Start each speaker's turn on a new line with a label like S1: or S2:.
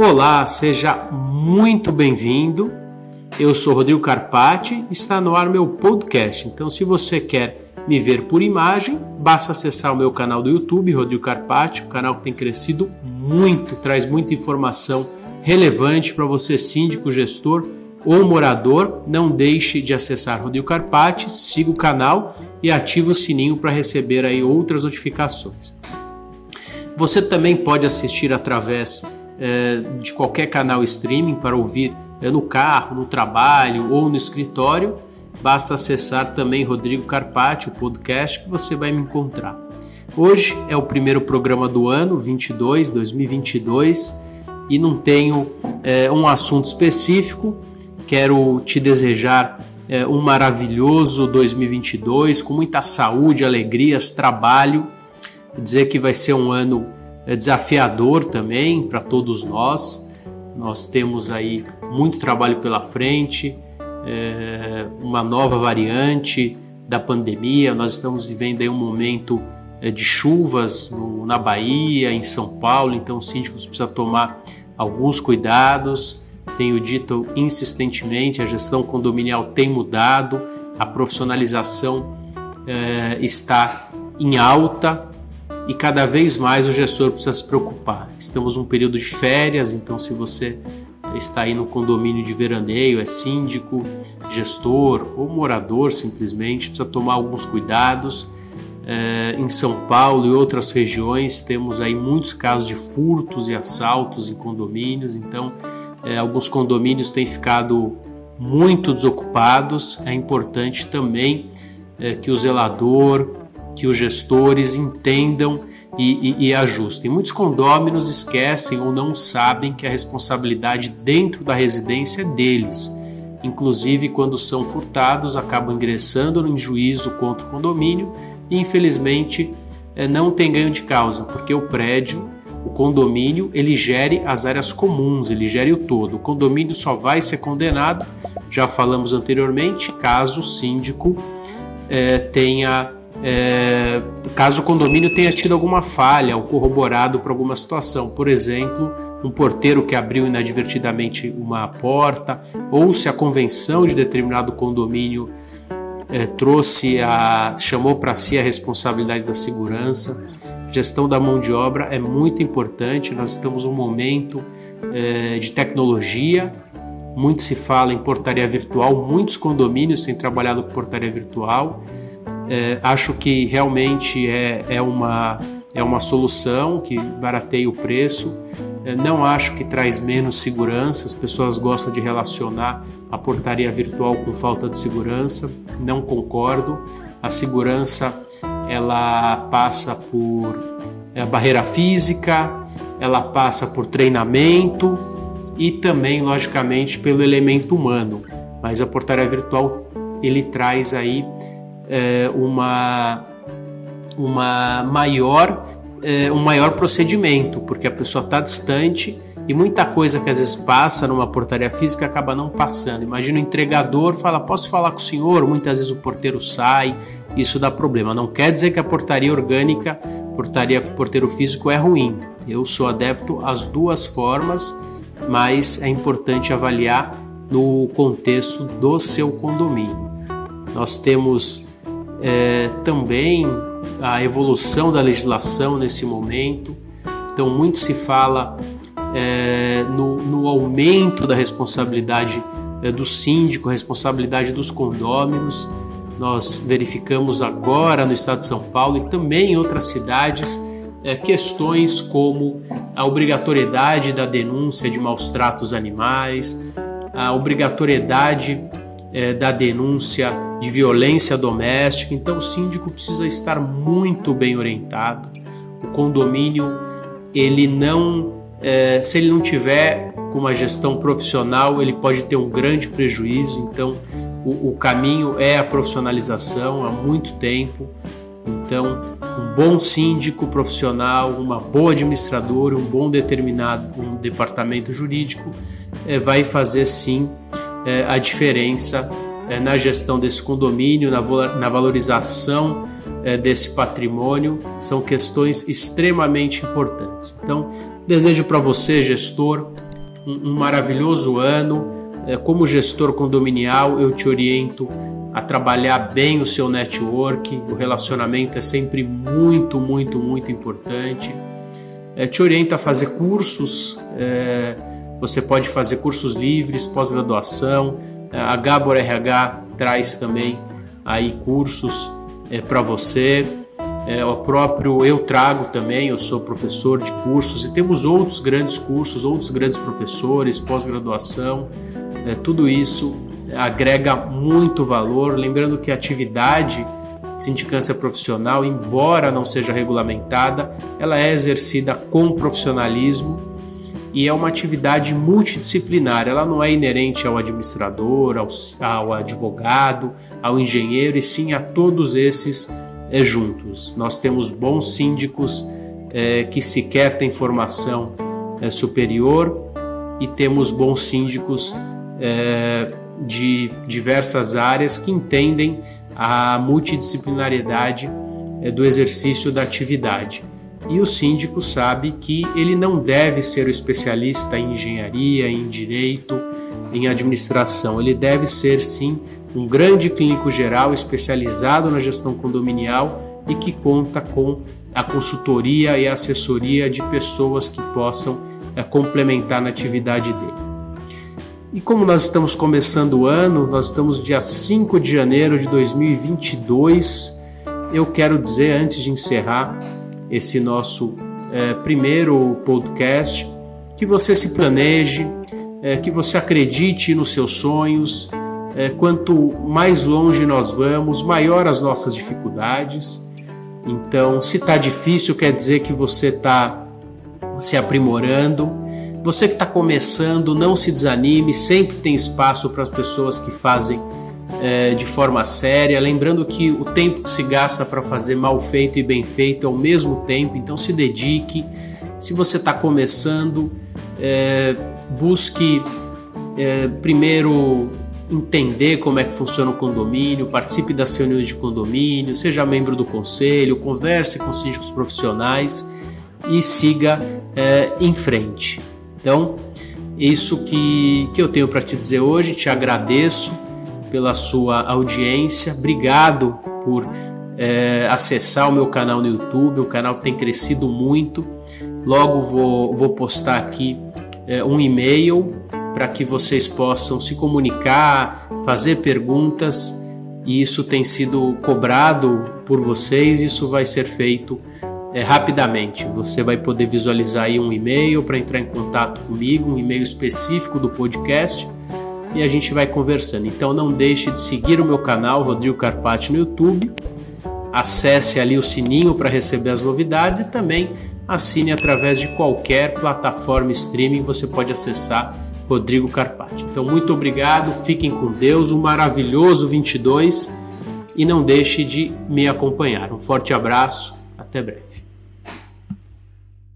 S1: Olá, seja muito bem-vindo. Eu sou Rodrigo Carpati, está no ar meu podcast. Então, se você quer me ver por imagem, basta acessar o meu canal do YouTube, Rodrigo Carpati, um canal que tem crescido muito, traz muita informação relevante para você, síndico, gestor ou morador. Não deixe de acessar Rodrigo Carpati, siga o canal e ative o sininho para receber aí outras notificações. Você também pode assistir através é, de qualquer canal streaming para ouvir é, no carro, no trabalho ou no escritório. Basta acessar também Rodrigo Carpati, o podcast, que você vai me encontrar. Hoje é o primeiro programa do ano 22, 2022 e não tenho é, um assunto específico. Quero te desejar é, um maravilhoso 2022 com muita saúde, alegrias, trabalho. Dizer que vai ser um ano é desafiador também para todos nós. Nós temos aí muito trabalho pela frente, é, uma nova variante da pandemia. Nós estamos vivendo aí um momento é, de chuvas no, na Bahia, em São Paulo, então os síndicos precisam tomar alguns cuidados. Tenho dito insistentemente, a gestão condominial tem mudado, a profissionalização é, está em alta, e cada vez mais o gestor precisa se preocupar. Estamos num período de férias, então se você está aí no condomínio de veraneio, é síndico, gestor ou morador simplesmente, precisa tomar alguns cuidados. É, em São Paulo e outras regiões temos aí muitos casos de furtos e assaltos em condomínios, então é, alguns condomínios têm ficado muito desocupados. É importante também é, que o zelador, que os gestores entendam e, e, e, ajustem. Muitos condôminos esquecem ou não sabem que a responsabilidade dentro da residência é deles. Inclusive, quando são furtados, acabam ingressando no juízo contra o condomínio e, infelizmente, eh, não tem ganho de causa, porque o prédio, o condomínio, ele gere as áreas comuns, ele gere o todo. O condomínio só vai ser condenado, já falamos anteriormente, caso o síndico eh, tenha é, caso o condomínio tenha tido alguma falha ou corroborado por alguma situação, por exemplo, um porteiro que abriu inadvertidamente uma porta, ou se a convenção de determinado condomínio é, trouxe a chamou para si a responsabilidade da segurança. Gestão da mão de obra é muito importante. Nós estamos num momento é, de tecnologia. Muito se fala em portaria virtual. Muitos condomínios têm trabalhado com portaria virtual. É, acho que realmente é, é, uma, é uma solução que barateia o preço. É, não acho que traz menos segurança, as pessoas gostam de relacionar a portaria virtual com falta de segurança. Não concordo. A segurança ela passa por é, barreira física, ela passa por treinamento e também, logicamente, pelo elemento humano. Mas a portaria virtual ele traz aí é, uma, uma maior, é, um maior procedimento, porque a pessoa está distante e muita coisa que às vezes passa numa portaria física acaba não passando. Imagina o entregador fala: Posso falar com o senhor? Muitas vezes o porteiro sai, isso dá problema. Não quer dizer que a portaria orgânica, portaria com porteiro físico é ruim. Eu sou adepto às duas formas, mas é importante avaliar no contexto do seu condomínio. Nós temos é, também a evolução da legislação nesse momento. Então, muito se fala é, no, no, aumento da responsabilidade é, do síndico, responsabilidade dos condôminos. Nós verificamos agora no estado de São Paulo e também em outras cidades é, questões como a obrigatoriedade da denúncia de maus tratos animais, a obrigatoriedade é, da denúncia de violência doméstica. Então, o síndico precisa estar muito bem orientado. O condomínio, ele não, é, se ele não tiver com uma gestão profissional, ele pode ter um grande prejuízo. Então, o, o caminho é a profissionalização há muito tempo. Então, um bom síndico profissional, uma boa administradora, um bom determinado um departamento jurídico é, vai fazer sim é, a diferença é, na gestão desse condomínio, na, na valorização é, desse patrimônio, são questões extremamente importantes. Então, desejo para você, gestor, um, um maravilhoso ano. É, como gestor condominial, eu te oriento a trabalhar bem o seu network. O relacionamento é sempre muito, muito, muito importante. É, te oriento a fazer cursos. Você pode fazer cursos livres, pós-graduação. É, a Gabor RH traz também aí cursos é, para você. É, o próprio eu trago também, eu sou professor de cursos e temos outros grandes cursos, outros grandes professores, pós-graduação, é, tudo isso agrega muito valor. Lembrando que a atividade de sindicância profissional, embora não seja regulamentada, ela é exercida com profissionalismo e é uma atividade multidisciplinar. Ela não é inerente ao administrador, ao, ao advogado, ao engenheiro, e sim a todos esses é, juntos. Nós temos bons síndicos é, que sequer têm formação é, superior e temos bons síndicos é, de diversas áreas que entendem a multidisciplinariedade do exercício da atividade. E o síndico sabe que ele não deve ser o especialista em engenharia, em direito, em administração. Ele deve ser sim um grande clínico geral especializado na gestão condominial e que conta com a consultoria e a assessoria de pessoas que possam é, complementar na atividade dele. E como nós estamos começando o ano, nós estamos dia 5 de janeiro de 2022, eu quero dizer antes de encerrar esse nosso é, primeiro podcast que você se planeje, é, que você acredite nos seus sonhos, é, quanto mais longe nós vamos, maior as nossas dificuldades. Então, se está difícil, quer dizer que você está se aprimorando. Você que está começando, não se desanime, sempre tem espaço para as pessoas que fazem é, de forma séria. Lembrando que o tempo que se gasta para fazer mal feito e bem feito é o mesmo tempo, então se dedique. Se você está começando, é, busque é, primeiro entender como é que funciona o condomínio, participe das reuniões de condomínio, seja membro do conselho, converse com síndicos profissionais e siga é, em frente. Então, isso que, que eu tenho para te dizer hoje, te agradeço pela sua audiência, obrigado por é, acessar o meu canal no YouTube, o canal tem crescido muito. Logo vou, vou postar aqui é, um e-mail para que vocês possam se comunicar, fazer perguntas, e isso tem sido cobrado por vocês. Isso vai ser feito é, rapidamente. Você vai poder visualizar aí um e-mail para entrar em contato comigo, um e-mail específico do podcast e a gente vai conversando. Então não deixe de seguir o meu canal Rodrigo Carpati no YouTube. Acesse ali o sininho para receber as novidades e também assine através de qualquer plataforma streaming, você pode acessar Rodrigo Carpati. Então, muito obrigado, fiquem com Deus, um maravilhoso 22 e não deixe de me acompanhar. Um forte abraço, até breve.